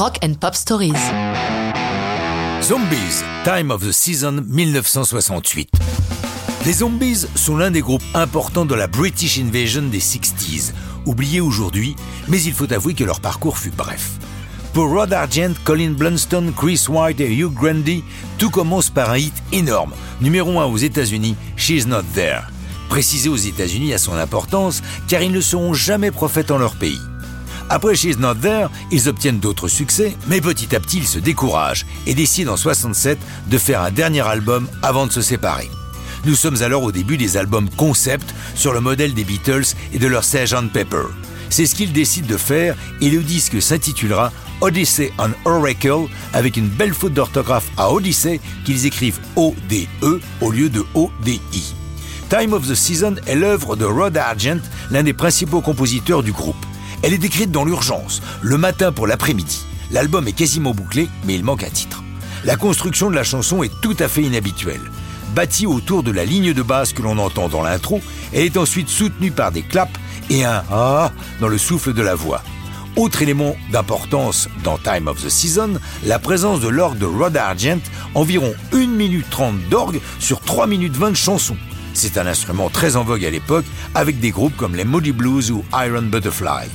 Rock and Pop Stories. Zombies, Time of the Season 1968. Les Zombies sont l'un des groupes importants de la British Invasion des 60s, oubliés aujourd'hui, mais il faut avouer que leur parcours fut bref. Pour Rod Argent, Colin Blunstone, Chris White et Hugh Grundy, tout commence par un hit énorme, numéro 1 aux États-Unis, She's Not There. Précisé aux États-Unis à son importance, car ils ne seront jamais prophètes en leur pays. Après She's Not There, ils obtiennent d'autres succès, mais petit à petit ils se découragent et décident en 67 de faire un dernier album avant de se séparer. Nous sommes alors au début des albums concept sur le modèle des Beatles et de leur Sgt Pepper. C'est ce qu'ils décident de faire et le disque s'intitulera Odyssey on Oracle avec une belle faute d'orthographe à Odyssey qu'ils écrivent O-D-E au lieu de O-D-I. Time of the Season est l'œuvre de Rod Argent, l'un des principaux compositeurs du groupe. Elle est décrite dans l'urgence, le matin pour l'après-midi. L'album est quasiment bouclé, mais il manque un titre. La construction de la chanson est tout à fait inhabituelle. Bâtie autour de la ligne de basse que l'on entend dans l'intro, elle est ensuite soutenue par des claps et un ah dans le souffle de la voix. Autre élément d'importance dans Time of the Season, la présence de l'orgue de Rod Argent, environ 1 minute 30 d'orgue sur 3 minutes 20 de chansons. C'est un instrument très en vogue à l'époque avec des groupes comme les Moody Blues ou Iron Butterfly.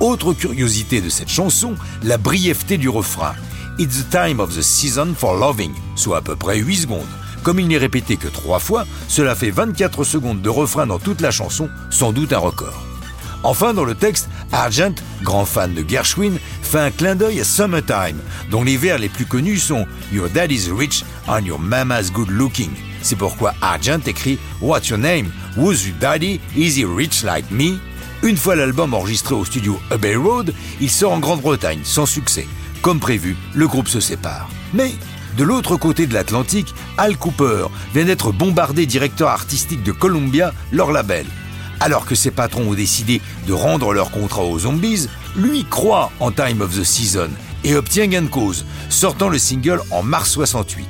Autre curiosité de cette chanson, la brièveté du refrain. It's the time of the season for loving, soit à peu près 8 secondes. Comme il n'est répété que 3 fois, cela fait 24 secondes de refrain dans toute la chanson, sans doute un record. Enfin, dans le texte, Argent, grand fan de Gershwin, fait un clin d'œil à Summertime, dont les vers les plus connus sont Your daddy's rich and your mama's good looking. C'est pourquoi Argent écrit What's your name? Who's your daddy? Is he rich like me? Une fois l'album enregistré au studio Abbey Road, il sort en Grande-Bretagne sans succès. Comme prévu, le groupe se sépare. Mais de l'autre côté de l'Atlantique, Al Cooper vient d'être bombardé directeur artistique de Columbia, leur label. Alors que ses patrons ont décidé de rendre leur contrat aux zombies, lui croit en Time of the Season et obtient gain de cause, sortant le single en mars 68.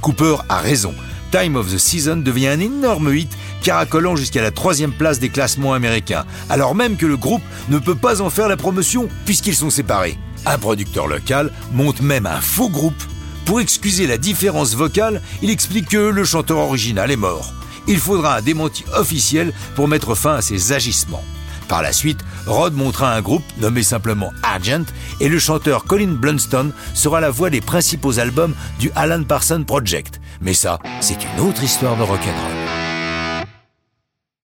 Cooper a raison, Time of the Season devient un énorme hit, caracolant jusqu'à la troisième place des classements américains, alors même que le groupe ne peut pas en faire la promotion puisqu'ils sont séparés. Un producteur local monte même un faux groupe. Pour excuser la différence vocale, il explique que le chanteur original est mort. Il faudra un démenti officiel pour mettre fin à ces agissements. Par la suite, Rod montra un groupe nommé simplement Argent et le chanteur Colin Blunstone sera la voix des principaux albums du Alan Parsons Project. Mais ça, c'est une autre histoire de rock'n'roll.